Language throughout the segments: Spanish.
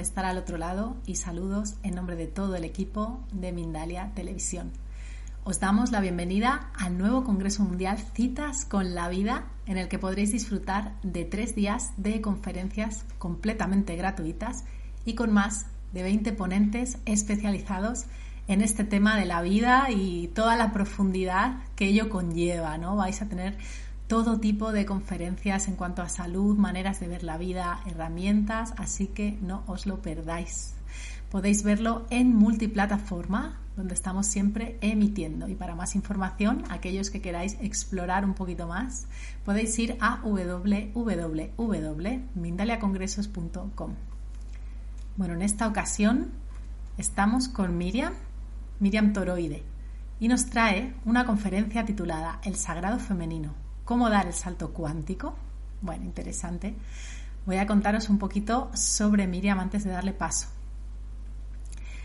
Estar al otro lado y saludos en nombre de todo el equipo de Mindalia Televisión. Os damos la bienvenida al nuevo Congreso Mundial Citas con la Vida, en el que podréis disfrutar de tres días de conferencias completamente gratuitas y con más de 20 ponentes especializados en este tema de la vida y toda la profundidad que ello conlleva, ¿no? Vais a tener todo tipo de conferencias en cuanto a salud, maneras de ver la vida, herramientas, así que no os lo perdáis. Podéis verlo en multiplataforma, donde estamos siempre emitiendo. Y para más información, aquellos que queráis explorar un poquito más, podéis ir a www.mindaliacongresos.com. Bueno, en esta ocasión estamos con Miriam, Miriam Toroide, y nos trae una conferencia titulada El Sagrado Femenino, ¿Cómo dar el salto cuántico? Bueno, interesante. Voy a contaros un poquito sobre Miriam antes de darle paso.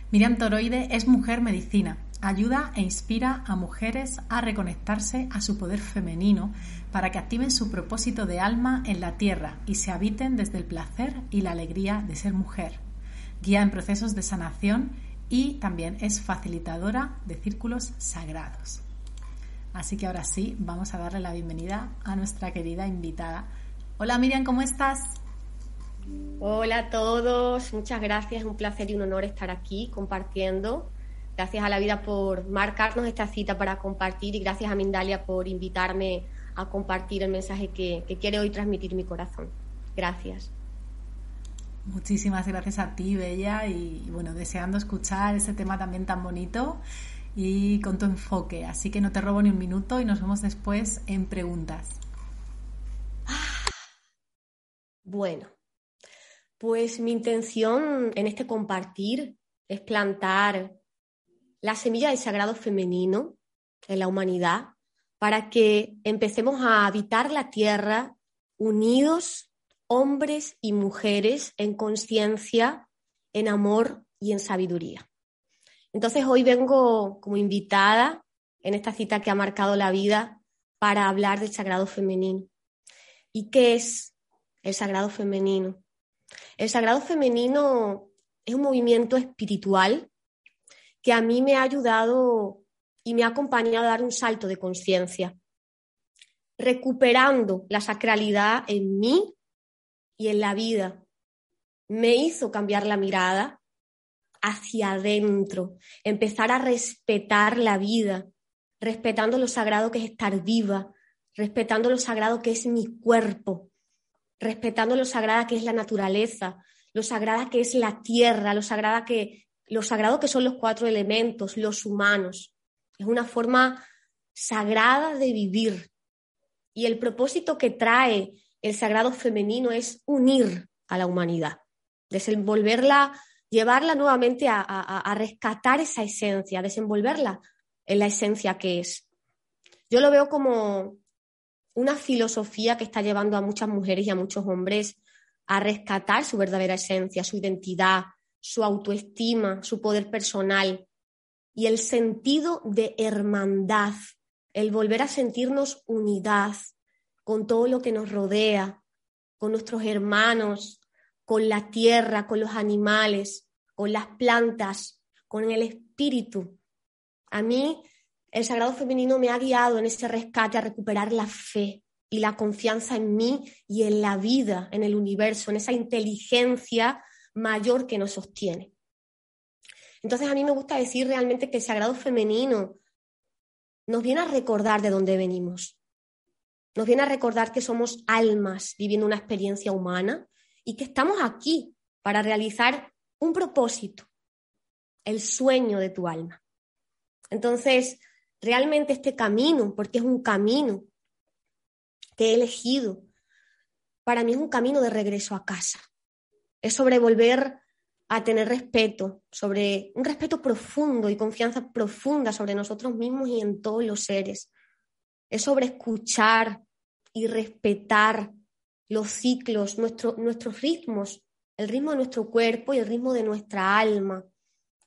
Miriam Toroide es mujer medicina. Ayuda e inspira a mujeres a reconectarse a su poder femenino para que activen su propósito de alma en la tierra y se habiten desde el placer y la alegría de ser mujer. Guía en procesos de sanación y también es facilitadora de círculos sagrados. Así que ahora sí, vamos a darle la bienvenida a nuestra querida invitada. Hola Miriam, ¿cómo estás? Hola a todos, muchas gracias, un placer y un honor estar aquí compartiendo. Gracias a la vida por marcarnos esta cita para compartir y gracias a Mindalia por invitarme a compartir el mensaje que, quiere hoy transmitir mi corazón. Gracias. Muchísimas gracias a ti, Bella, y bueno, deseando escuchar ese tema también tan bonito y con tu enfoque. Así que no te robo ni un minuto y nos vemos después en preguntas. Bueno, pues mi intención en este compartir es plantar la semilla del sagrado femenino en la humanidad para que empecemos a habitar la tierra unidos, hombres y mujeres, en conciencia, en amor y en sabiduría. Entonces hoy vengo como invitada en esta cita que ha marcado la vida para hablar del sagrado femenino. ¿Y qué es el sagrado femenino? El sagrado femenino es un movimiento espiritual que a mí me ha ayudado y me ha acompañado a dar un salto de conciencia, recuperando la sacralidad en mí y en la vida. Me hizo cambiar la mirada, hacia adentro, empezar a respetar la vida, respetando lo sagrado que es estar viva, respetando lo sagrado que es mi cuerpo, respetando lo sagrada que es la naturaleza, lo sagrada que es la tierra, lo, sagrada que, lo sagrado que son los cuatro elementos, los humanos. Es una forma sagrada de vivir. Y el propósito que trae el sagrado femenino es unir a la humanidad, desenvolverla llevarla nuevamente a, rescatar esa esencia, desenvolverla en la esencia que es. Yo lo veo como una filosofía que está llevando a muchas mujeres y a muchos hombres a rescatar su verdadera esencia, su identidad, su autoestima, su poder personal y el sentido de hermandad, el volver a sentirnos unidad con todo lo que nos rodea, con nuestros hermanos, con la tierra, con los animales, con las plantas, con el espíritu. A mí el sagrado femenino me ha guiado en ese rescate a recuperar la fe y la confianza en mí y en la vida, en el universo, en esa inteligencia mayor que nos sostiene. Entonces a mí me gusta decir realmente que el sagrado femenino nos viene a recordar de dónde venimos. Nos viene a recordar que somos almas viviendo una experiencia humana y que estamos aquí para realizar un propósito, el sueño de tu alma. Entonces, realmente este camino, porque es un camino que he elegido, para mí es un camino de regreso a casa. Es sobre volver a tener respeto, sobre un respeto profundo y confianza profunda sobre nosotros mismos y en todos los seres. Es sobre escuchar y respetar los ciclos, nuestros ritmos, el ritmo de nuestro cuerpo y el ritmo de nuestra alma.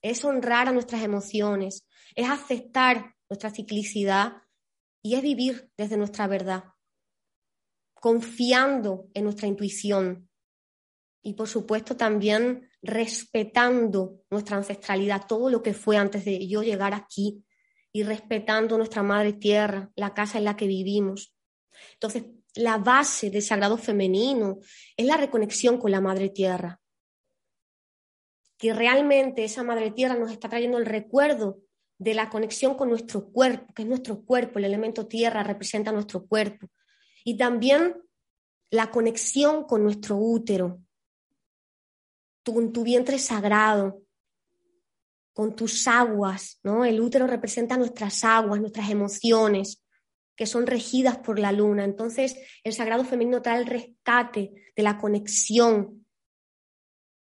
Es honrar a nuestras emociones, es aceptar nuestra ciclicidad y es vivir desde nuestra verdad, confiando en nuestra intuición, y por supuesto también respetando nuestra ancestralidad, todo lo que fue antes de yo llegar aquí y respetando nuestra madre tierra, la casa en la que vivimos. Entonces, la base del sagrado femenino es la reconexión con la madre tierra. Que realmente esa madre tierra nos está trayendo el recuerdo de la conexión con nuestro cuerpo, que es nuestro cuerpo, el elemento tierra representa nuestro cuerpo. Y también la conexión con nuestro útero, con tu vientre sagrado, con tus aguas, ¿no? El útero representa nuestras aguas, nuestras emociones, que son regidas por la luna. Entonces, el sagrado femenino trae el rescate de la conexión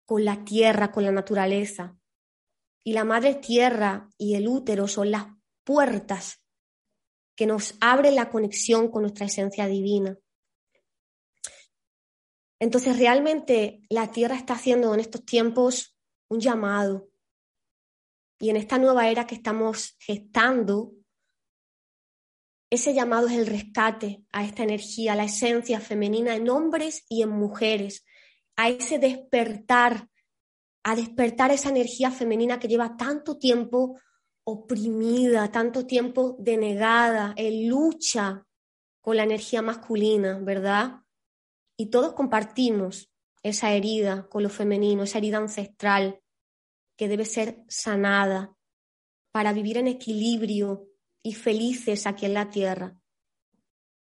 con la tierra, con la naturaleza. Y la madre tierra y el útero son las puertas que nos abren la conexión con nuestra esencia divina. Entonces, realmente la Tierra está haciendo en estos tiempos un llamado. Y en esta nueva era que estamos gestando, ese llamado es el rescate a esta energía, a la esencia femenina en hombres y en mujeres, a ese despertar, a despertar esa energía femenina que lleva tanto tiempo oprimida, tanto tiempo denegada, en lucha con la energía masculina, ¿verdad? y todos compartimos esa herida con lo femenino, esa herida ancestral que debe ser sanada para vivir en equilibrio y felices aquí en la tierra.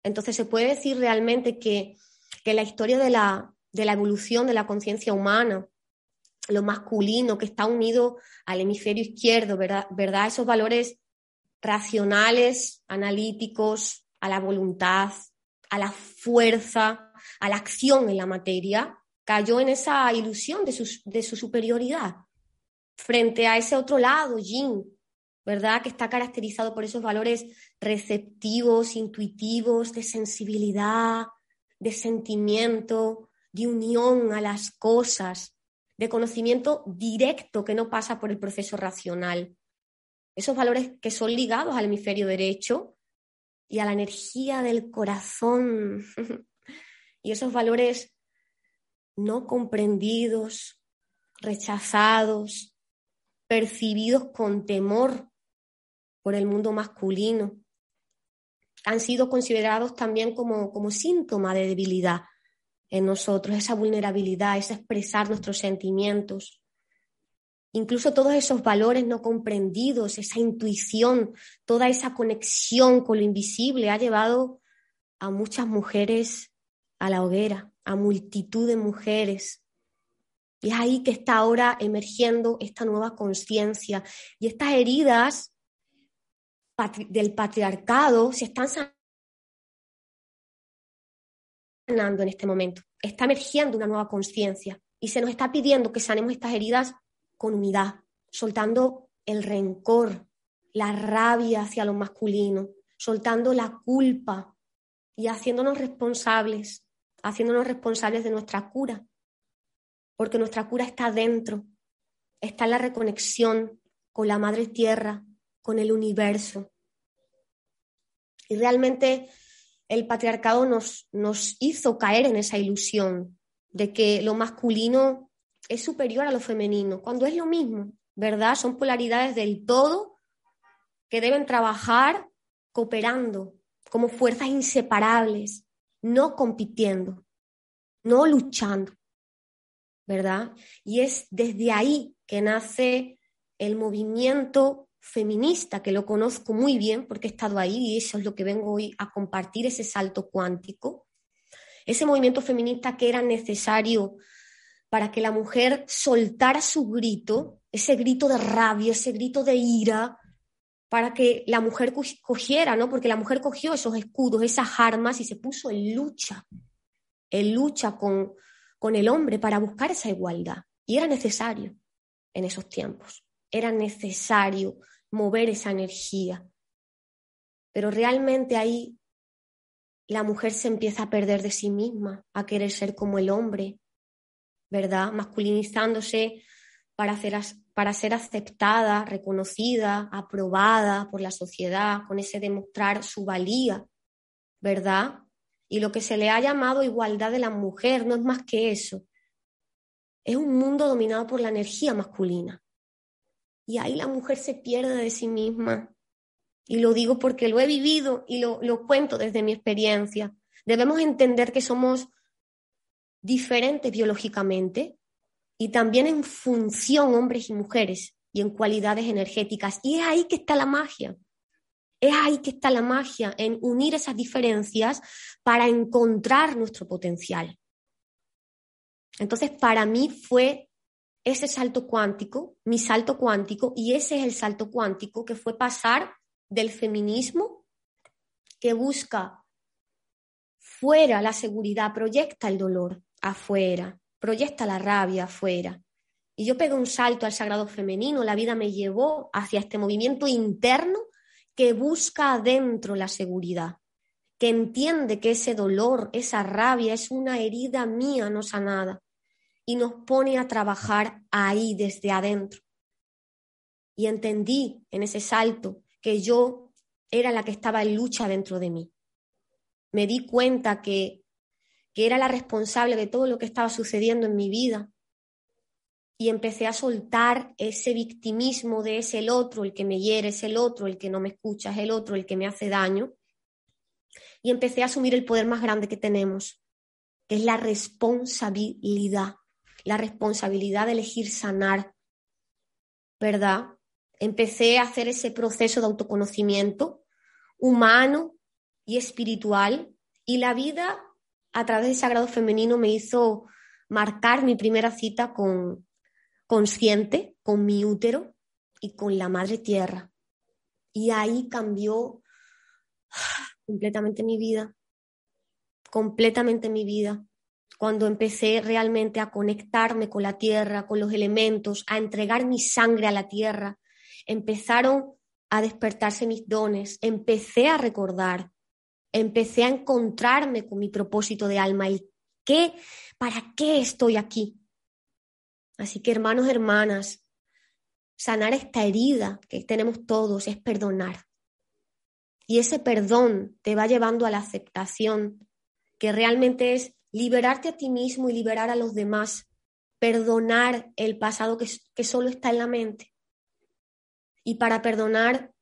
Entonces se puede decir realmente que, que la historia de la, de la evolución de la conciencia humana, lo masculino que está unido al hemisferio izquierdo, ¿verdad? ¿verdad? Esos valores racionales, analíticos, a la voluntad, a la fuerza, a la acción en la materia, cayó en esa ilusión de su, de su superioridad frente a ese otro lado, yin, ¿verdad? Que está caracterizado por esos valores receptivos, intuitivos, de sensibilidad, de sentimiento, de unión a las cosas, de conocimiento directo que no pasa por el proceso racional. Esos valores que son ligados al hemisferio derecho y a la energía del corazón. y esos valores no comprendidos, rechazados, percibidos con temor por el mundo masculino, han sido considerados también como, como síntoma de debilidad en nosotros, esa vulnerabilidad, ese expresar nuestros sentimientos. Incluso todos esos valores no comprendidos, esa intuición, toda esa conexión con lo invisible ha llevado a muchas mujeres a la hoguera, a multitud de mujeres. Y es ahí que está ahora emergiendo esta nueva conciencia. Y estas heridas del patriarcado se están sanando en este momento. Está emergiendo una nueva conciencia. Y se nos está pidiendo que sanemos estas heridas con unidad, soltando el rencor, la rabia hacia lo masculino, soltando la culpa y haciéndonos responsables haciéndonos responsables de nuestra cura, porque nuestra cura está dentro, está en la reconexión con la Madre Tierra, con el universo. Y realmente el patriarcado nos, nos hizo caer en esa ilusión de que lo masculino es superior a lo femenino, cuando es lo mismo, ¿verdad? Son polaridades del todo que deben trabajar cooperando como fuerzas inseparables no compitiendo, no luchando, ¿verdad? Y es desde ahí que nace el movimiento feminista, que lo conozco muy bien porque he estado ahí y eso es lo que vengo hoy a compartir, ese salto cuántico. Ese movimiento feminista que era necesario para que la mujer soltara su grito, ese grito de rabia, ese grito de ira, para que la mujer cogiera, ¿no? Porque la mujer cogió esos escudos, esas armas y se puso en lucha, en lucha con, con el hombre para buscar esa igualdad. Y era necesario en esos tiempos, era necesario mover esa energía. Pero realmente ahí la mujer se empieza a perder de sí misma, a querer ser como el hombre, ¿verdad? Masculinizándose para, hacer, para ser aceptada, reconocida, aprobada por la sociedad, con ese demostrar su valía, ¿verdad? Y lo que se le ha llamado igualdad de la mujer no es más que eso, es un mundo dominado por la energía masculina. Y ahí la mujer se pierde de sí misma. Y lo digo porque lo he vivido y lo, lo cuento desde mi experiencia. Debemos entender que somos diferentes biológicamente y también en función hombres y mujeres y en cualidades energéticas. Y es ahí que está la magia. Es ahí que está la magia, en unir esas diferencias para encontrar nuestro potencial. Entonces, para mí fue ese salto cuántico, mi salto cuántico, y ese es el salto cuántico que fue pasar del feminismo que busca fuera la seguridad, proyecta el dolor afuera, proyecta la rabia afuera. Y yo pegué un salto al sagrado femenino, la vida me llevó hacia este movimiento interno que busca adentro la seguridad, que entiende que ese dolor, esa rabia es una herida mía no sanada y nos pone a trabajar ahí desde adentro. Y entendí en ese salto que yo era la que estaba en lucha dentro de mí. Me di cuenta que, que era la responsable de todo lo que estaba sucediendo en mi vida y empecé a soltar ese victimismo de es el otro el que me hiere, es el otro el que no me escucha, es el otro el que me hace daño. Y empecé a asumir el poder más grande que tenemos, que es la responsabilidad, la responsabilidad de elegir sanar, ¿verdad? Empecé a hacer ese proceso de autoconocimiento humano y espiritual y la vida a través del sagrado femenino me hizo marcar mi primera cita con, consciente con mi útero y con la madre tierra. Y ahí cambió completamente mi vida, completamente mi vida. Cuando empecé realmente a conectarme con la tierra, con los elementos, a entregar mi sangre a la tierra, empezaron a despertarse mis dones, empecé a recordar, empecé a encontrarme con mi propósito de alma y qué, para qué estoy aquí. Así que hermanos, hermanas, sanar esta herida que tenemos todos es perdonar. Y ese perdón te va llevando a la aceptación, que realmente es liberarte a ti mismo y liberar a los demás, perdonar el pasado que, solo está en la mente. Y para perdonar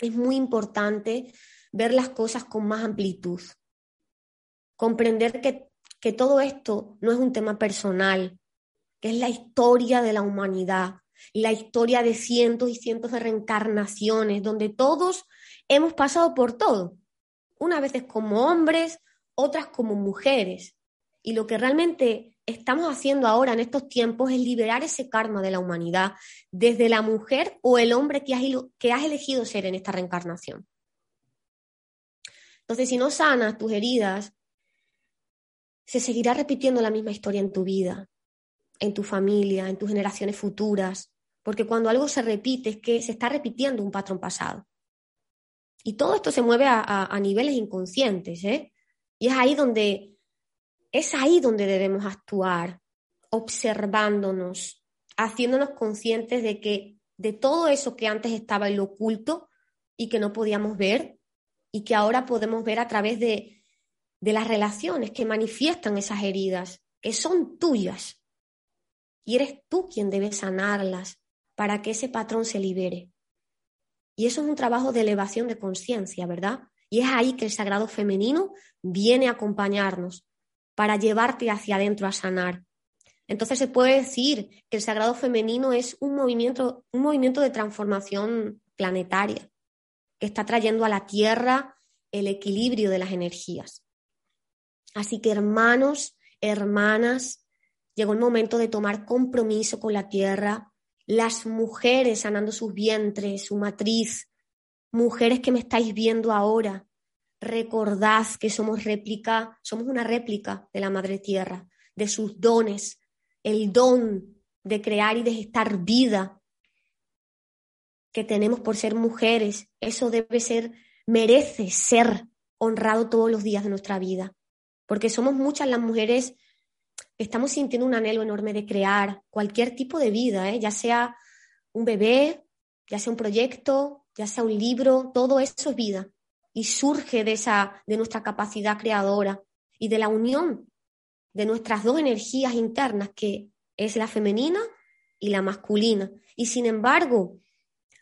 es muy importante ver las cosas con más amplitud, comprender que, que todo esto no es un tema personal, que es la historia de la humanidad, la historia de cientos y cientos de reencarnaciones, donde todos hemos pasado por todo, unas veces como hombres, otras como mujeres. Y lo que realmente estamos haciendo ahora en estos tiempos es liberar ese karma de la humanidad desde la mujer o el hombre que has, que has elegido ser en esta reencarnación. Entonces, si no sanas tus heridas, se seguirá repitiendo la misma historia en tu vida en tu familia, en tus generaciones futuras, porque cuando algo se repite es que se está repitiendo un patrón pasado. Y todo esto se mueve a, niveles inconscientes, ¿eh? Y es ahí donde, es ahí donde debemos actuar, observándonos, haciéndonos conscientes de que de todo eso que antes estaba en lo oculto y que no podíamos ver y que ahora podemos ver a través de, de las relaciones que manifiestan esas heridas, que son tuyas, y eres tú quien debe sanarlas para que ese patrón se libere. Y eso es un trabajo de elevación de conciencia, ¿verdad? Y es ahí que el sagrado femenino viene a acompañarnos para llevarte hacia adentro a sanar. Entonces se puede decir que el sagrado femenino es un movimiento, un movimiento de transformación planetaria que está trayendo a la Tierra el equilibrio de las energías. Así que hermanos, hermanas, Llegó el momento de tomar compromiso con la tierra, las mujeres sanando sus vientres, su matriz, mujeres que me estáis viendo ahora, recordad que somos réplica, somos una réplica de la Madre Tierra, de sus dones, el don de crear y de gestar vida que tenemos por ser mujeres, eso debe ser, merece ser honrado todos los días de nuestra vida, porque somos muchas las mujeres estamos sintiendo un anhelo enorme de crear cualquier tipo de vida, ¿eh? ya sea un bebé, ya sea un proyecto, ya sea un libro, todo eso es vida y surge de esa de nuestra capacidad creadora y de la unión de nuestras dos energías internas que es la femenina y la masculina. Y sin embargo,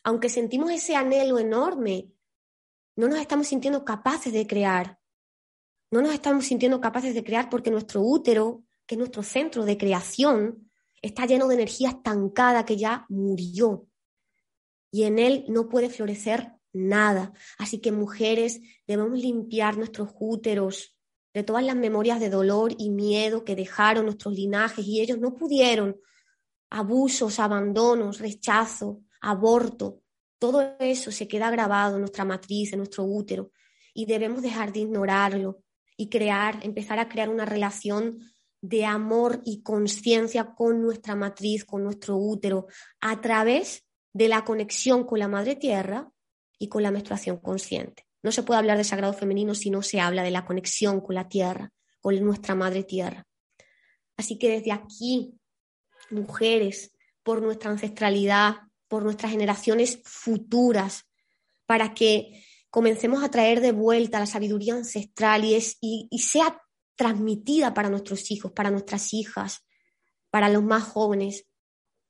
aunque sentimos ese anhelo enorme, no nos estamos sintiendo capaces de crear. No nos estamos sintiendo capaces de crear porque nuestro útero, que es nuestro centro de creación, está lleno de energía estancada que ya murió. Y en él no puede florecer nada. Así que mujeres, debemos limpiar nuestros úteros de todas las memorias de dolor y miedo que dejaron nuestros linajes y ellos no pudieron. Abusos, abandonos, rechazo, aborto, todo eso se queda grabado en nuestra matriz, en nuestro útero y debemos dejar de ignorarlo y crear, empezar a crear una relación de amor y conciencia con nuestra matriz, con nuestro útero, a través de la conexión con la madre tierra y con la menstruación consciente. No se puede hablar de sagrado femenino si no se habla de la conexión con la tierra, con nuestra madre tierra. Así que desde aquí, mujeres, por nuestra ancestralidad, por nuestras generaciones futuras, para que comencemos a traer de vuelta la sabiduría ancestral y, y sea transmitida para nuestros hijos, para nuestras hijas, para los más jóvenes.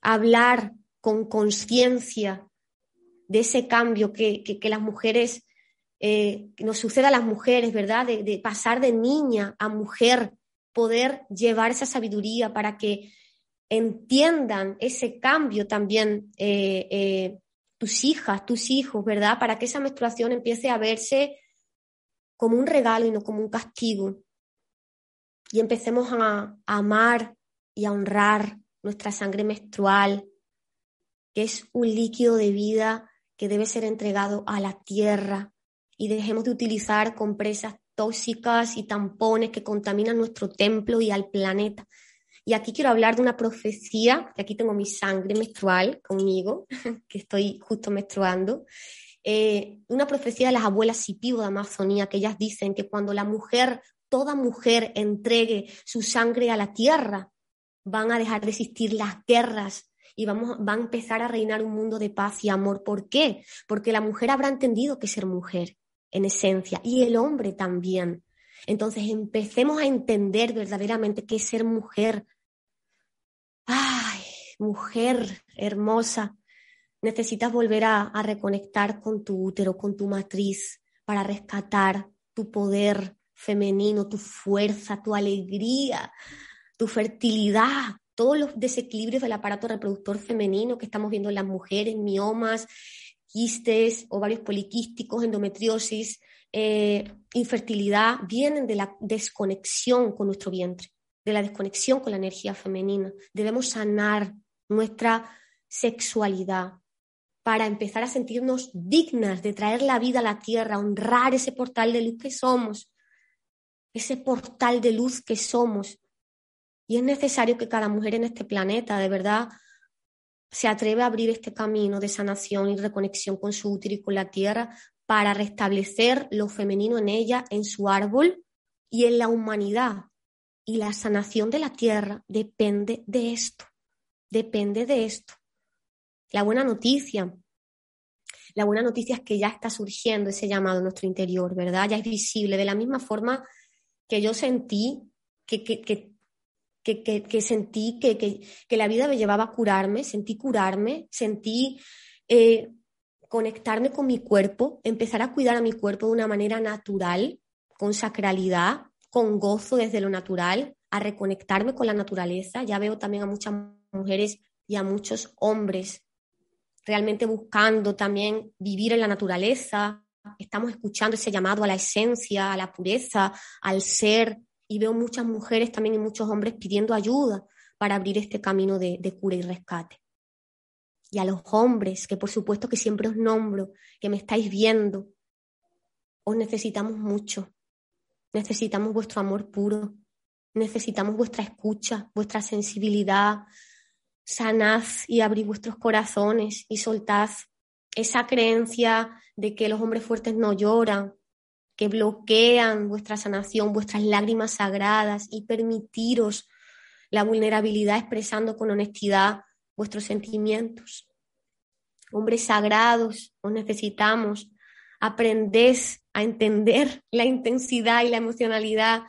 Hablar con conciencia de ese cambio que, las mujeres, eh, nos suceda a las mujeres, ¿verdad? De, pasar de niña a mujer, poder llevar esa sabiduría para que entiendan ese cambio también eh, eh, tus hijas, tus hijos, ¿verdad? Para que esa menstruación empiece a verse como un regalo y no como un castigo. Y empecemos a amar y a honrar nuestra sangre menstrual, que es un líquido de vida que debe ser entregado a la tierra y dejemos de utilizar compresas tóxicas y tampones que contaminan nuestro templo y al planeta. Y aquí quiero hablar de una profecía, que aquí tengo mi sangre menstrual conmigo, que estoy justo menstruando, eh, una profecía de las abuelas Sipivo de Amazonía, que ellas dicen que cuando la mujer, toda mujer entregue su sangre a la tierra, van a dejar de existir las guerras, y vamos, va a empezar a reinar un mundo de paz y amor. ¿Por qué? Porque la mujer habrá entendido que ser mujer, en esencia, y el hombre también. Entonces empecemos a entender verdaderamente qué es ser mujer. Ay, mujer hermosa, necesitas volver a, a reconectar con tu útero, con tu matriz, para rescatar tu poder femenino, tu fuerza, tu alegría, tu fertilidad, todos los desequilibrios del aparato reproductor femenino que estamos viendo en las mujeres, miomas, quistes, ovarios poliquísticos, endometriosis, eh, infertilidad, vienen de la desconexión con nuestro vientre, de la desconexión con la energía femenina. Debemos sanar nuestra sexualidad para empezar a sentirnos dignas de traer la vida a la tierra, honrar ese portal de luz que somos, ese portal de luz que somos y es necesario que cada mujer en este planeta de verdad se atreva a abrir este camino de sanación y reconexión con su útero y con la tierra para restablecer lo femenino en ella, en su árbol y en la humanidad. Y la sanación de la tierra depende de esto, depende de esto. La buena noticia, la buena noticia es que ya está surgiendo ese llamado en nuestro interior, ¿verdad? Ya es visible, de la misma forma que yo sentí que, que que, sentí que, la vida me llevaba a curarme, sentí curarme, sentí eh, conectarme con mi cuerpo, empezar a cuidar a mi cuerpo de una manera natural, con sacralidad, con gozo desde lo natural, a reconectarme con la naturaleza. Ya veo también a muchas mujeres y a muchos hombres realmente buscando también vivir en la naturaleza. Estamos escuchando ese llamado a la esencia, a la pureza, al ser, y veo muchas mujeres también y muchos hombres pidiendo ayuda para abrir este camino de, cura y rescate. Y a los hombres, que por supuesto que siempre os nombro, que me estáis viendo, os necesitamos mucho. Necesitamos vuestro amor puro, necesitamos vuestra escucha, vuestra sensibilidad. Sanad y abrid vuestros corazones y soltad esa creencia de que los hombres fuertes no lloran, que bloquean vuestra sanación, vuestras lágrimas sagradas y permitiros la vulnerabilidad expresando con honestidad vuestros sentimientos. Hombres sagrados, os necesitamos. Aprended a entender la intensidad y la emocionalidad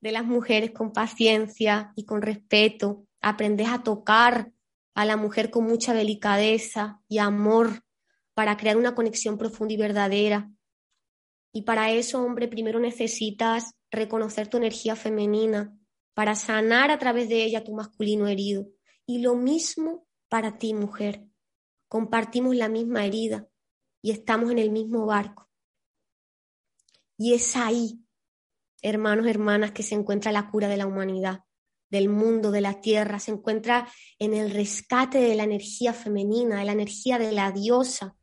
de las mujeres con paciencia y con respeto. aprendes a tocar a la mujer con mucha delicadeza y amor para crear una conexión profunda y verdadera. Y para eso, hombre, primero necesitas reconocer tu energía femenina para sanar a través de ella tu masculino herido. Y lo mismo para ti, mujer. Compartimos la misma herida y estamos en el mismo barco. Y es ahí, hermanos, hermanas, que se encuentra la cura de la humanidad del mundo, de la tierra, se encuentra en el rescate de la energía femenina, de la energía de la diosa,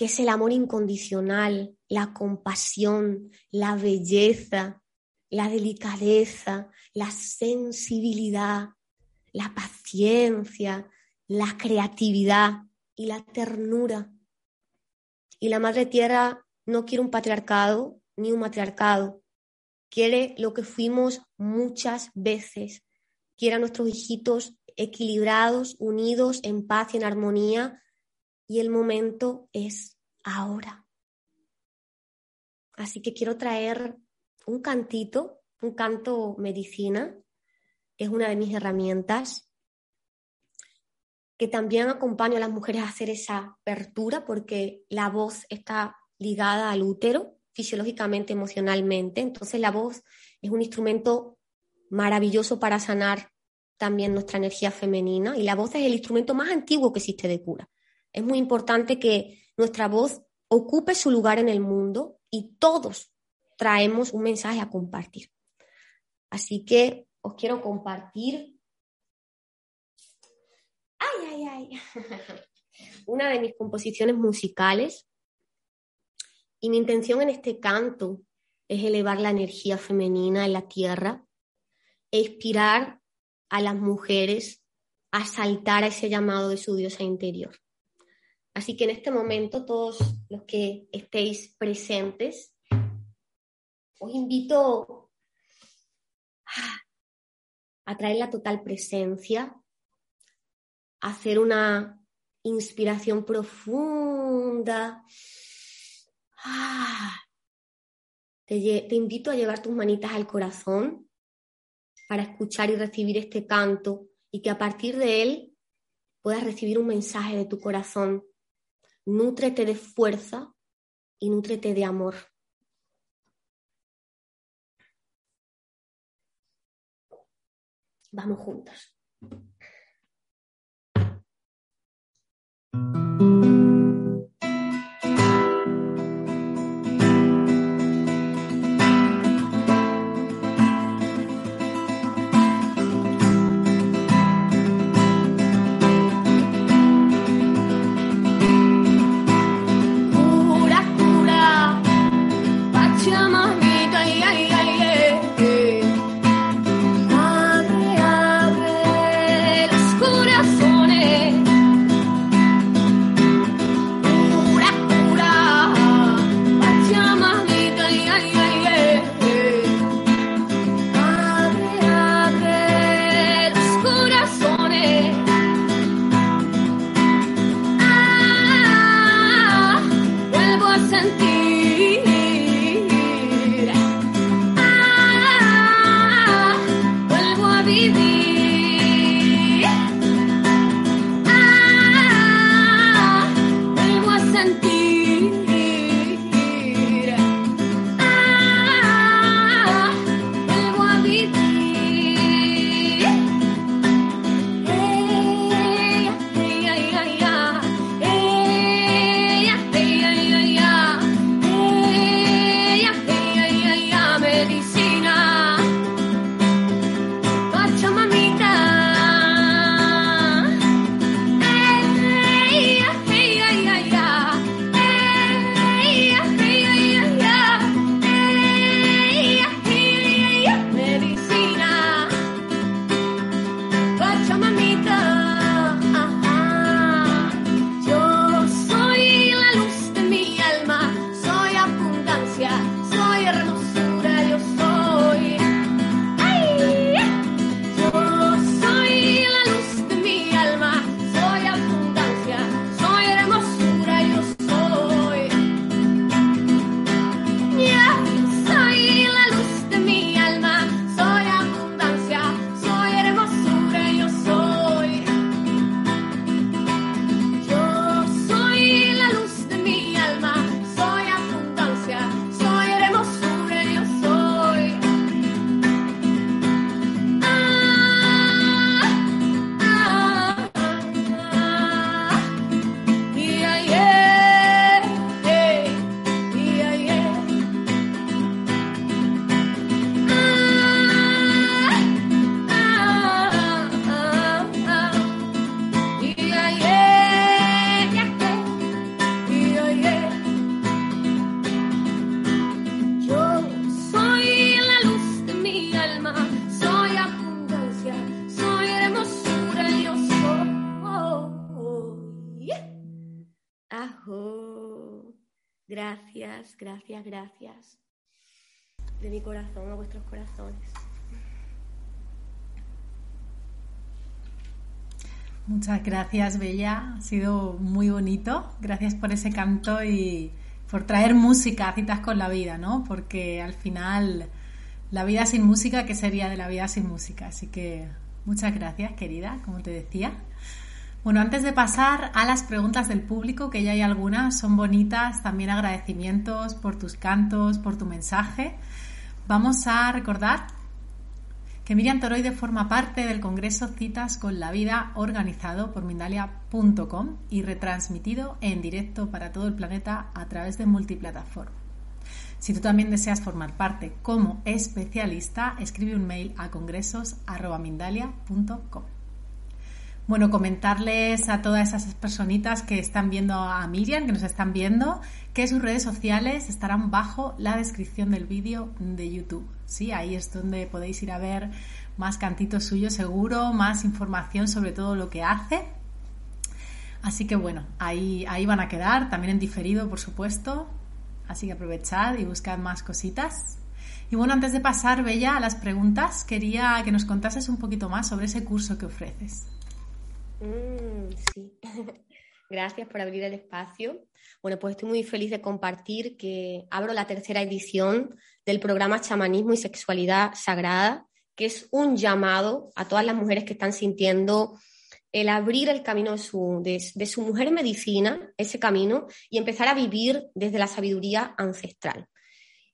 que es el amor incondicional, la compasión, la belleza, la delicadeza, la sensibilidad, la paciencia, la creatividad y la ternura. Y la Madre Tierra no quiere un patriarcado ni un matriarcado, quiere lo que fuimos muchas veces, quiere nuestros hijitos equilibrados, unidos, en paz y en armonía, y el momento es ahora. Así que quiero traer un cantito, un canto medicina, que es una de mis herramientas, que también acompaña a las mujeres a hacer esa apertura, porque la voz está ligada al útero fisiológicamente, emocionalmente. Entonces la voz es un instrumento maravilloso para sanar también nuestra energía femenina y la voz es el instrumento más antiguo que existe de cura. Es muy importante que nuestra voz ocupe su lugar en el mundo y todos traemos un mensaje a compartir. Así que os quiero compartir. Una de mis composiciones musicales y mi intención en este canto es elevar la energía femenina en la tierra e inspirar a las mujeres a saltar a ese llamado de su diosa interior. Así que en este momento, todos los que estéis presentes, os invito a traer la total presencia, a hacer una inspiración profunda Ah. te, te invito a llevar tus manitas al corazón para escuchar y recibir este canto y que a partir de él puedas recibir un mensaje de tu corazón. Nútrete de fuerza y nútrete de amor. Vamos juntas. De mi corazón a vuestros corazones. Muchas gracias, Bella. Ha sido muy bonito. Gracias por ese canto y por traer música a citas con la vida, ¿no? Porque al final la vida sin música, ¿qué sería de la vida sin música? Así que muchas gracias, querida, como te decía. Bueno, antes de pasar a las preguntas del público, que ya hay algunas, son bonitas, también agradecimientos por tus cantos, por tu mensaje, vamos a recordar que Miriam Toroide forma parte del Congreso Citas con la Vida organizado por Mindalia.com y retransmitido en directo para todo el planeta a través de multiplataforma. Si tú también deseas formar parte como especialista, escribe un mail a congresos.mindalia.com. Bueno, comentarles a todas esas personitas que están viendo a Miriam, que nos están viendo, que sus redes sociales estarán bajo la descripción del vídeo de YouTube. Sí, ahí es donde podéis ir a ver más cantitos suyos seguro, más información sobre todo lo que hace. Así que bueno, ahí, ahí van a quedar, también en diferido, por supuesto. Así que aprovechad y buscad más cositas. Y bueno, antes de pasar, Bella, a las preguntas, quería que nos contases un poquito más sobre ese curso que ofreces. Mm, sí, gracias por abrir el espacio. Bueno, pues estoy muy feliz de compartir que abro la tercera edición del programa Chamanismo y Sexualidad Sagrada, que es un llamado a todas las mujeres que están sintiendo el abrir el camino de su, de su mujer medicina, ese camino, y empezar a vivir desde la sabiduría ancestral.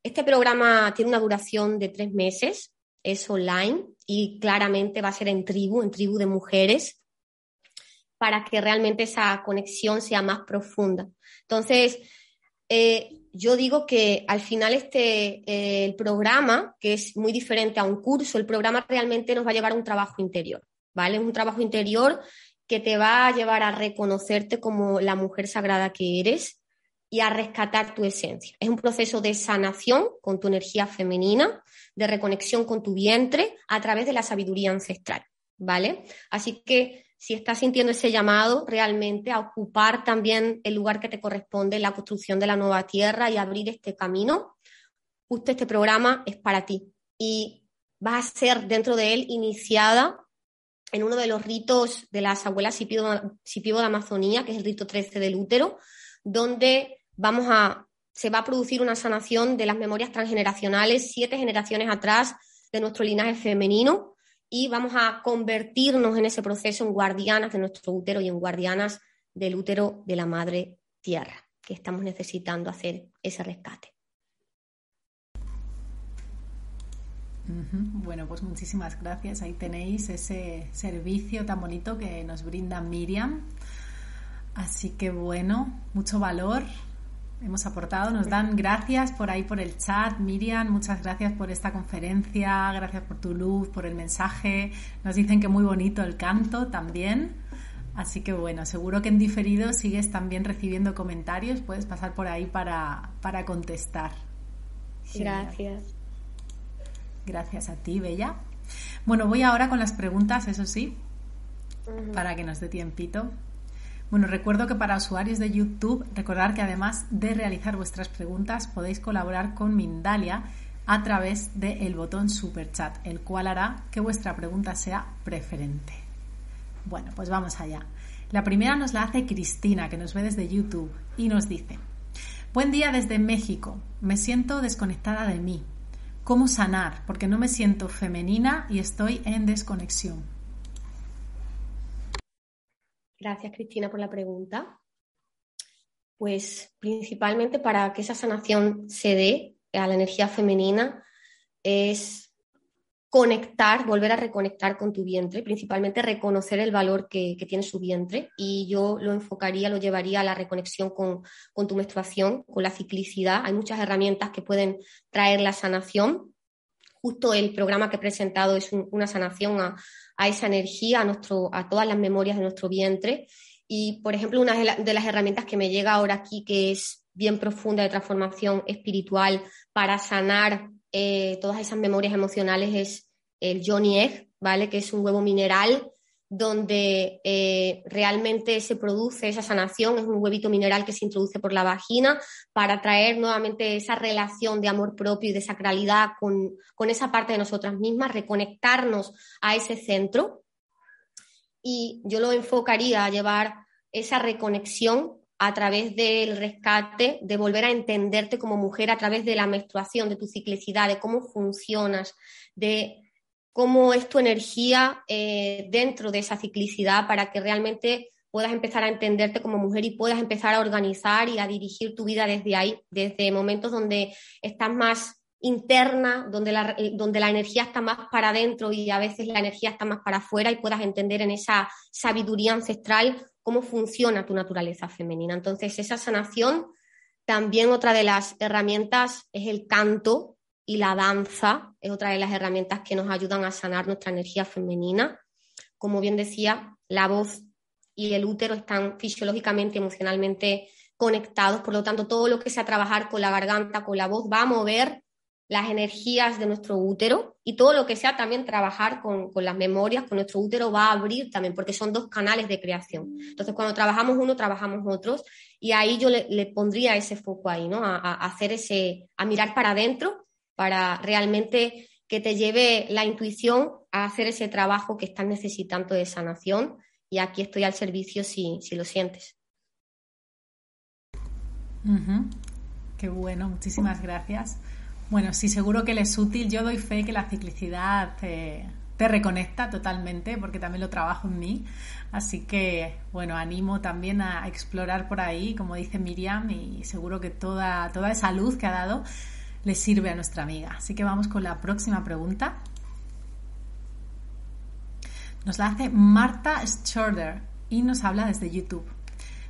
Este programa tiene una duración de tres meses, es online y claramente va a ser en tribu, en tribu de mujeres para que realmente esa conexión sea más profunda. Entonces, eh, yo digo que al final este, eh, el programa, que es muy diferente a un curso, el programa realmente nos va a llevar a un trabajo interior, ¿vale? Un trabajo interior que te va a llevar a reconocerte como la mujer sagrada que eres y a rescatar tu esencia. Es un proceso de sanación con tu energía femenina, de reconexión con tu vientre a través de la sabiduría ancestral, ¿vale? Así que si estás sintiendo ese llamado realmente a ocupar también el lugar que te corresponde en la construcción de la nueva tierra y abrir este camino, justo este programa es para ti. Y vas a ser dentro de él iniciada en uno de los ritos de las abuelas Sipivo, de Amazonía, que es el rito 13 del útero, donde vamos a, se va a producir una sanación de las memorias transgeneracionales, siete generaciones atrás de nuestro linaje femenino, y vamos a convertirnos en ese proceso en guardianas de nuestro útero y en guardianas del útero de la madre tierra, que estamos necesitando hacer ese rescate. Bueno, pues muchísimas gracias. Ahí tenéis ese servicio tan bonito que nos brinda Miriam. Así que bueno, mucho valor hemos aportado. Nos dan gracias por ahí por el chat. Miriam, muchas gracias por esta conferencia, gracias por tu luz, por el mensaje. Nos dicen que muy bonito el canto también. Así que bueno, seguro que en diferido sigues también recibiendo comentarios. Puedes pasar por ahí para, para contestar. Gracias. Gracias a ti, Bella. Bueno, voy ahora con las preguntas, eso sí, para que nos dé tiempito. Bueno, recuerdo que para usuarios de YouTube, recordar que además de realizar vuestras preguntas, podéis colaborar con Mindalia a través del botón Super Chat, el cual hará que vuestra pregunta sea preferente. Bueno, pues vamos allá. La primera nos la hace Cristina, que nos ve desde YouTube, y nos dice, Buen día desde México, me siento desconectada de mí. ¿Cómo sanar? Porque no me siento femenina y estoy en desconexión. Gracias, Cristina, por la pregunta. Pues principalmente para que esa sanación se dé a la energía femenina es conectar, volver a reconectar con tu vientre, principalmente reconocer el valor que, tiene su vientre y yo lo enfocaría, lo llevaría a la reconexión con, con, tu menstruación, con la ciclicidad. Hay muchas herramientas que pueden traer la sanación. Justo el programa que he presentado es una sanación a, a esa energía, a, nuestro, a todas las memorias de nuestro vientre. Y, por ejemplo, una de las herramientas que me llega ahora aquí, que es bien profunda de transformación espiritual para sanar eh, todas esas memorias emocionales, es el Johnny Egg, ¿vale? Que es un huevo mineral donde eh, realmente se produce esa sanación, es un huevito mineral que se introduce por la vagina para traer nuevamente esa relación de amor propio y de sacralidad con, con esa parte de nosotras mismas, reconectarnos a ese centro. Y yo lo enfocaría a llevar esa reconexión a través del rescate, de volver a entenderte como mujer a través de la menstruación, de tu ciclicidad, de cómo funcionas, de cómo es tu energía eh, dentro de esa ciclicidad para que realmente puedas empezar a entenderte como mujer y puedas empezar a organizar y a dirigir tu vida desde ahí, desde momentos donde estás más interna, donde la, eh, donde la energía está más para adentro y a veces la energía está más para afuera y puedas entender en esa sabiduría ancestral cómo funciona tu naturaleza femenina. Entonces, esa sanación, también otra de las herramientas es el canto, y la danza es otra de las herramientas que nos ayudan a sanar nuestra energía femenina. Como bien decía, la voz y el útero están fisiológicamente, emocionalmente conectados, por lo tanto, todo lo que sea trabajar con la garganta, con la voz, va a mover las energías de nuestro útero y todo lo que sea también trabajar con, las memorias, con nuestro útero va a abrir también, porque son dos canales de creación. Entonces, cuando trabajamos uno, trabajamos otros y ahí yo le, pondría ese foco ahí, ¿no? A, a, hacer ese, a mirar para adentro para realmente que te lleve la intuición a hacer ese trabajo que estás necesitando de sanación y aquí estoy al servicio si, lo sientes. Qué bueno, muchísimas gracias. Bueno, sí, seguro que le es útil. Yo doy fe que la ciclicidad te, te, reconecta totalmente, porque también lo trabajo en mí. Así que, bueno, animo también a explorar por ahí, como dice Miriam, y seguro que toda, toda esa luz que ha dado le sirve a nuestra amiga. Así que vamos con la próxima pregunta. Nos la hace Marta Schorder y nos habla desde YouTube.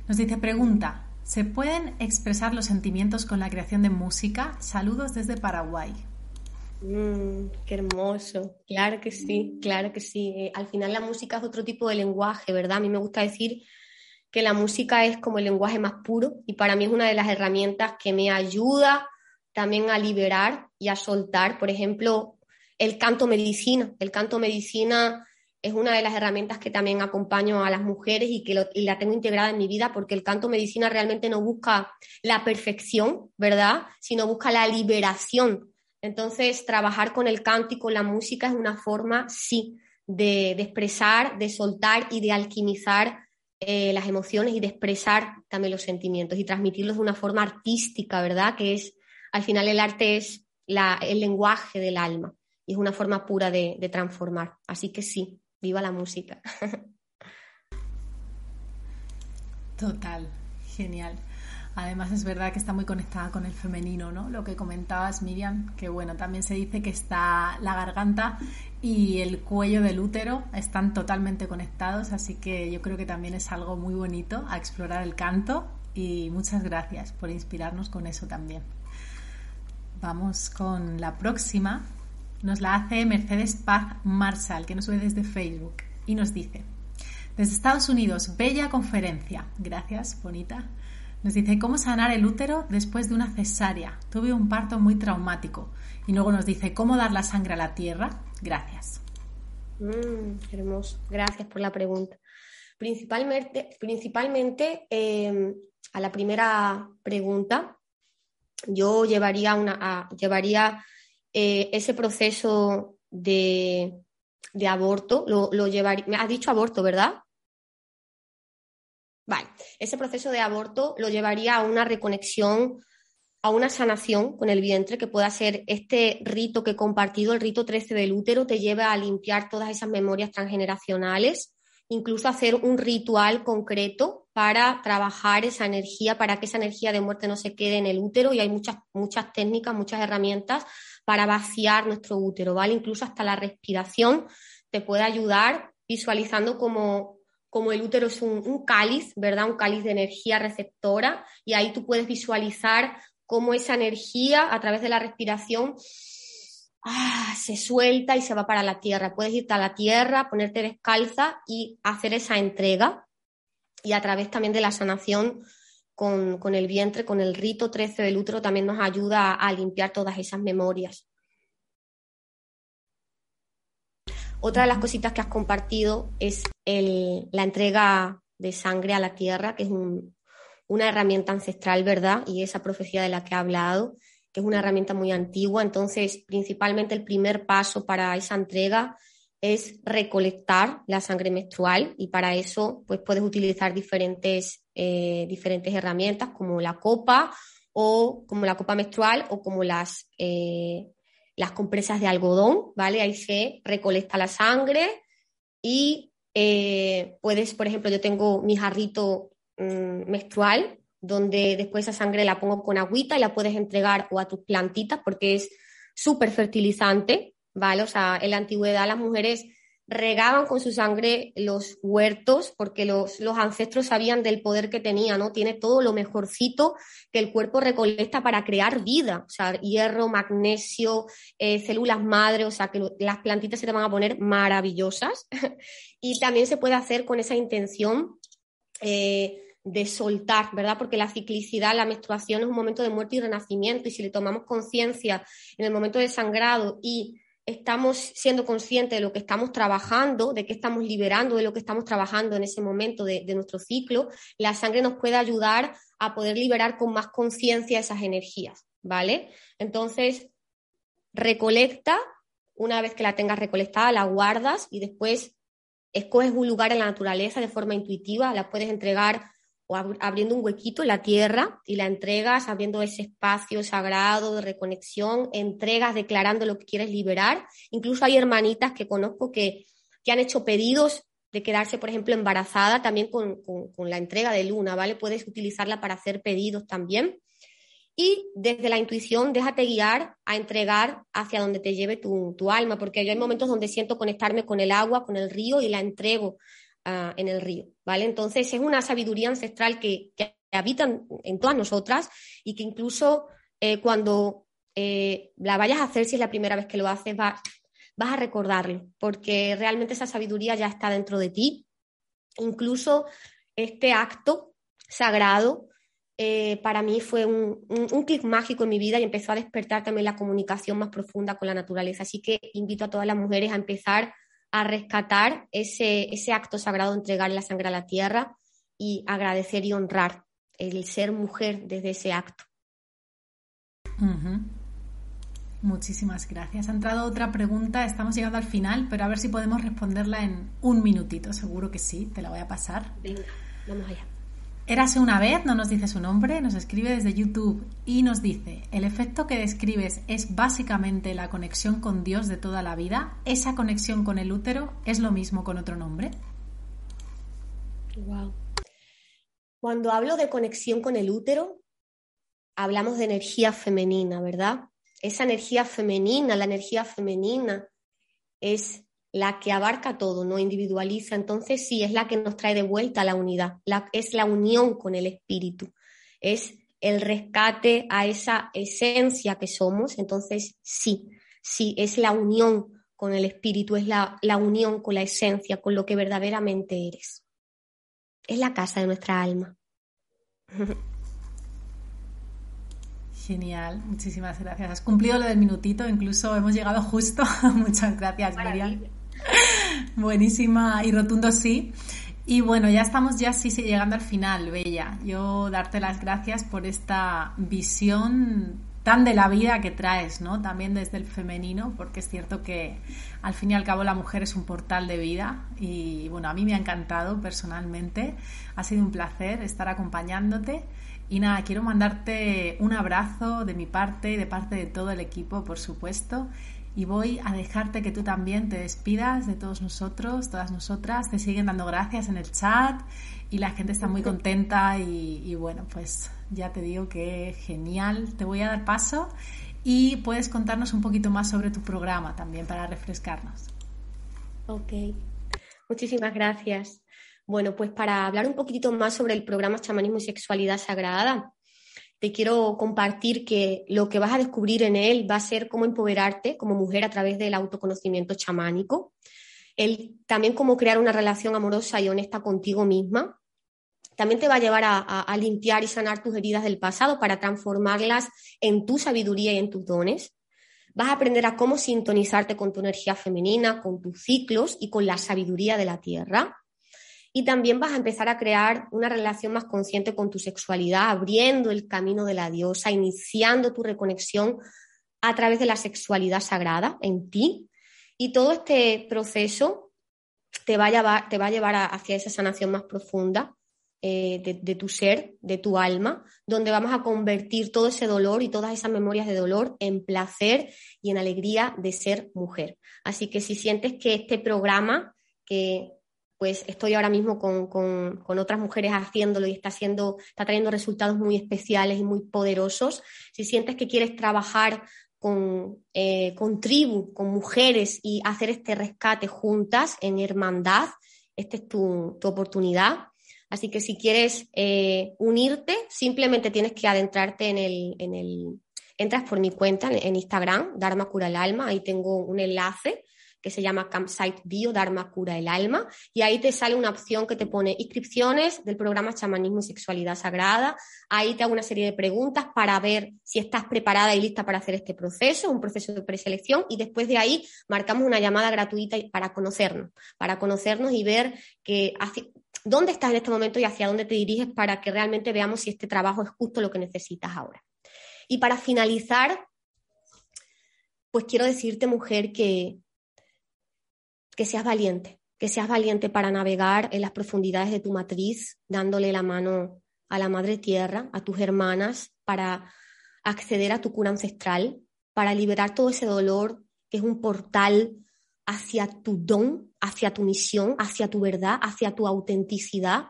Nos dice, pregunta, ¿se pueden expresar los sentimientos con la creación de música? Saludos desde Paraguay. Mm, qué hermoso, claro que sí, claro que sí. Eh, al final la música es otro tipo de lenguaje, ¿verdad? A mí me gusta decir que la música es como el lenguaje más puro y para mí es una de las herramientas que me ayuda también a liberar y a soltar. Por ejemplo, el canto medicina. El canto medicina es una de las herramientas que también acompaño a las mujeres y que la tengo integrada en mi vida porque el canto medicina realmente no busca la perfección, ¿verdad? Sino busca la liberación. Entonces, trabajar con el canto y con la música es una forma, sí, de, expresar, de soltar y de alquimizar eh, las emociones y de expresar también los sentimientos y transmitirlos de una forma artística, ¿verdad? Que es al final el arte es el lenguaje del alma y es una forma pura de, transformar. Así que sí, viva la música. Total, genial. Además es verdad que está muy conectada con el femenino, ¿no? Lo que comentabas, Miriam, que bueno, también se dice que está la garganta y el cuello del útero están totalmente conectados, así que yo creo que también es algo muy bonito a explorar el canto y muchas gracias por inspirarnos con eso también. Vamos con la próxima. Nos la hace Mercedes Paz Marshall, que nos ve desde Facebook, y nos dice, desde Estados Unidos, bella conferencia. Gracias, bonita. Nos dice, ¿cómo sanar el útero después de una cesárea? Tuve un parto muy traumático. Y luego nos dice, ¿cómo dar la sangre a la tierra? Gracias. Mm, hermoso. Gracias por la pregunta. Principalmente, eh, a la primera pregunta, yo llevaría, una, llevaría eh, ese proceso de, aborto, lo, lo me has dicho aborto, ¿verdad? Vale, ese proceso de aborto lo llevaría a una reconexión, a una sanación con el vientre, que pueda ser este rito que he compartido, el rito 13 del útero, te lleva a limpiar todas esas memorias transgeneracionales, incluso hacer un ritual concreto para trabajar esa energía, para que esa energía de muerte no se quede en el útero y hay muchas, muchas técnicas, muchas herramientas para vaciar nuestro útero, ¿vale? Incluso hasta la respiración te puede ayudar visualizando como, como el útero es un, cáliz, ¿verdad? Un cáliz de energía receptora y ahí tú puedes visualizar cómo esa energía a través de la respiración ah, se suelta y se va para la tierra. Puedes irte a la tierra, ponerte descalza y hacer esa entrega y a través también de la sanación con, el vientre, con el rito 13 del útero, también nos ayuda a, limpiar todas esas memorias. Otra de las cositas que has compartido es la entrega de sangre a la tierra, que es una herramienta ancestral, ¿verdad? Y esa profecía de la que he hablado, que es una herramienta muy antigua. Entonces, principalmente el primer paso para esa entrega es recolectar la sangre menstrual y para eso pues puedes utilizar diferentes, eh, diferentes herramientas como la copa o como la copa menstrual o como las, eh, las compresas de algodón, ¿vale? Ahí se recolecta la sangre y eh, puedes, por ejemplo, yo tengo mi jarrito mm, menstrual donde después esa sangre la pongo con agüita y la puedes entregar o a tus plantitas porque es súper fertilizante, ¿vale? O sea, en la antigüedad las mujeres regaban con su sangre los huertos porque los, los, ancestros sabían del poder que tenía, ¿no? Tiene todo lo mejorcito que el cuerpo recolecta para crear vida, o sea, hierro, magnesio, eh, células madre, o sea, que las plantitas se te van a poner maravillosas. y también se puede hacer con esa intención. Eh, de soltar, ¿verdad? Porque la ciclicidad, la menstruación es un momento de muerte y renacimiento y si le tomamos conciencia en el momento de sangrado y estamos siendo conscientes de lo que estamos trabajando, de qué estamos liberando, de lo que estamos trabajando en ese momento de, nuestro ciclo, la sangre nos puede ayudar a poder liberar con más conciencia esas energías, ¿vale? Entonces, recolecta, una vez que la tengas recolectada, la guardas y después escoges un lugar en la naturaleza de forma intuitiva, la puedes entregar o abriendo un huequito en la tierra y la entregas, abriendo ese espacio sagrado de reconexión, entregas declarando lo que quieres liberar. Incluso hay hermanitas que conozco que, que han hecho pedidos de quedarse, por ejemplo, embarazada también con, con, la entrega de luna, ¿vale? Puedes utilizarla para hacer pedidos también. Y desde la intuición, déjate guiar a entregar hacia donde te lleve tu, tu alma, porque yo hay momentos donde siento conectarme con el agua, con el río y la entrego en el río, ¿vale? Entonces es una sabiduría ancestral que, habita en todas nosotras y que incluso eh, cuando eh, la vayas a hacer, si es la primera vez que lo haces, vas a recordarlo, porque realmente esa sabiduría ya está dentro de ti. Incluso este acto sagrado eh, para mí fue un, un, clic mágico en mi vida y empezó a despertar también la comunicación más profunda con la naturaleza. Así que invito a todas las mujeres a empezar a rescatar ese, ese acto sagrado, entregar la sangre a la tierra y agradecer y honrar el ser mujer desde ese acto. Muchísimas gracias. Ha entrado otra pregunta, estamos llegando al final, pero a ver si podemos responderla en un minutito, seguro que sí, te la voy a pasar. Venga, vamos allá. Érase una vez, no nos dice su nombre, nos escribe desde YouTube y nos dice, el efecto que describes es básicamente la conexión con Dios de toda la vida. ¿Esa conexión con el útero es lo mismo con otro nombre? Wow. Cuando hablo de conexión con el útero, hablamos de energía femenina, ¿verdad? Esa energía femenina, la energía femenina es la que abarca todo, no individualiza, entonces sí, es la que nos trae de vuelta a la unidad, es la unión con el espíritu, es el rescate a esa esencia que somos, entonces sí, sí, es la unión con el espíritu, es la, la unión con la esencia, con lo que verdaderamente eres. Es la casa de nuestra alma. Genial, muchísimas gracias. Has cumplido lo del minutito, incluso hemos llegado justo. Muchas gracias, Miriam. Buenísima y rotundo sí. Y bueno, ya estamos ya sí, llegando al final, Bella. Yo darte las gracias por esta visión tan de la vida que traes, ¿no? También desde el femenino, porque es cierto que al fin y al cabo la mujer es un portal de vida y bueno, a mí me ha encantado personalmente. Ha sido un placer estar acompañándote. Y nada, quiero mandarte un abrazo de mi parte y de parte de todo el equipo, por supuesto y voy a dejarte que tú también te despidas de todos nosotros, todas nosotras. Te siguen dando gracias en el chat y la gente está muy contenta y, bueno, pues ya te digo que genial. Te voy a dar paso y puedes contarnos un poquito más sobre tu programa también para refrescarnos. Ok, muchísimas gracias. Bueno, pues para hablar un poquitito más sobre el programa Chamanismo y Sexualidad Sagrada, te quiero compartir que lo que vas a descubrir en él va a ser cómo empoderarte como mujer a través del autoconocimiento chamánico, el, también cómo crear una relación amorosa y honesta contigo misma. También te va a llevar a, limpiar y sanar tus heridas del pasado para transformarlas en tu sabiduría y en tus dones. Vas a aprender a cómo sintonizarte con tu energía femenina, con tus ciclos y con la sabiduría de la tierra. Y también vas a empezar a crear una relación más consciente con tu sexualidad, abriendo el camino de la diosa, iniciando tu reconexión a través de la sexualidad sagrada en ti. Y todo este proceso te va a llevar, te va a llevar hacia esa sanación más profunda eh, de, tu ser, de tu alma, donde vamos a convertir todo ese dolor y todas esas memorias de dolor en placer y en alegría de ser mujer. Así que si sientes que este programa, que pues estoy ahora mismo con, otras mujeres haciéndolo y está, haciendo, está trayendo resultados muy especiales y muy poderosos, si sientes que quieres trabajar con, eh, con tribu, con mujeres y hacer este rescate juntas en hermandad, esta es tu, tu oportunidad. Así que si quieres eh, unirte, simplemente tienes que adentrarte en el, en el, entras por mi cuenta en, Instagram, Dharma Cura el Alma, ahí tengo un enlace que se llama Campsite Bio Dharma Cura el Alma, y ahí te sale una opción que te pone inscripciones del programa Chamanismo y Sexualidad Sagrada. Ahí te hago una serie de preguntas para ver si estás preparada y lista para hacer este proceso, un proceso de preselección, y después de ahí marcamos una llamada gratuita para conocernos, para conocernos y ver que hace, dónde estás en este momento y hacia dónde te diriges para que realmente veamos si este trabajo es justo lo que necesitas ahora. Y para finalizar, pues quiero decirte, mujer, que, que seas valiente, que seas valiente para navegar en las profundidades de tu matriz, dándole la mano a la Madre Tierra, a tus hermanas, para acceder a tu cura ancestral, para liberar todo ese dolor que es un portal hacia tu don, hacia tu misión, hacia tu verdad, hacia tu autenticidad.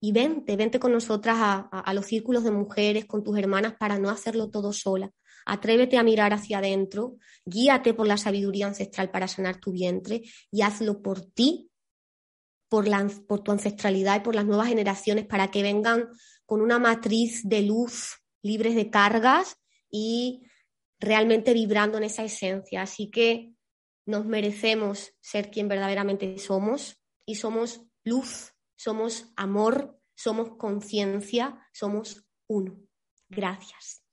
Y vente, vente con nosotras a, los círculos de mujeres, con tus hermanas, para no hacerlo todo sola. Atrévete a mirar hacia adentro, guíate por la sabiduría ancestral para sanar tu vientre y hazlo por ti, por, tu ancestralidad y por las nuevas generaciones, para que vengan con una matriz de luz libres de cargas y realmente vibrando en esa esencia. Así que nos merecemos ser quien verdaderamente somos y somos luz, somos amor, somos conciencia, somos uno. Gracias.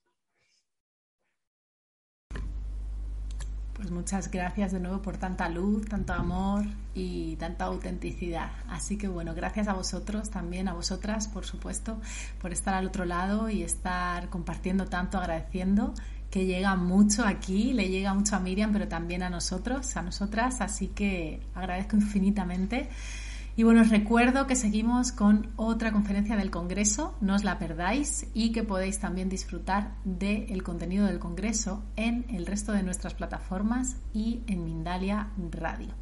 Pues muchas gracias de nuevo por tanta luz, tanto amor y tanta autenticidad. Así que bueno, gracias a vosotros también, a vosotras, por supuesto, por estar al otro lado y estar compartiendo tanto, agradeciendo que llega mucho aquí, le llega mucho a Miriam, pero también a nosotros, a nosotras, así que agradezco infinitamente. Y bueno, os recuerdo que seguimos con otra conferencia del Congreso, no os la perdáis y que podéis también disfrutar del contenido del Congreso en el resto de nuestras plataformas y en Mindalia Radio.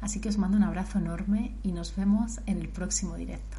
Así que os mando un abrazo enorme y nos vemos en el próximo directo.